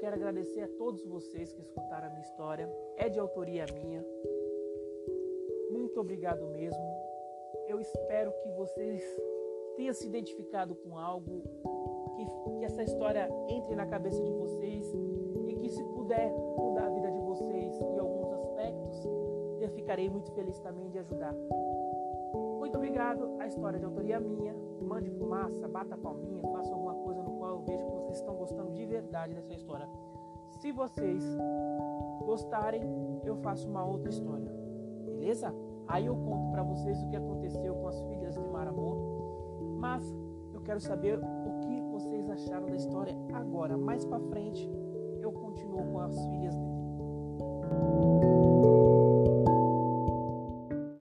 quero agradecer a todos vocês que escutaram a minha história. É de autoria minha. Muito obrigado mesmo. Eu espero que vocês tenham se identificado com algo, que, que essa história entre na cabeça de vocês e que se puder mudar a vida de vocês em alguns aspectos, eu ficarei muito feliz também de ajudar. Muito obrigado. A história de autoria minha. Mande fumaça, bata palminha, faça alguma coisa no verdade dessa história. Se vocês gostarem, eu faço uma outra história. Beleza? Aí eu conto para vocês o que aconteceu com as filhas de Marabô. Mas eu quero saber o que vocês acharam da história agora. Mais para frente, eu continuo com as filhas.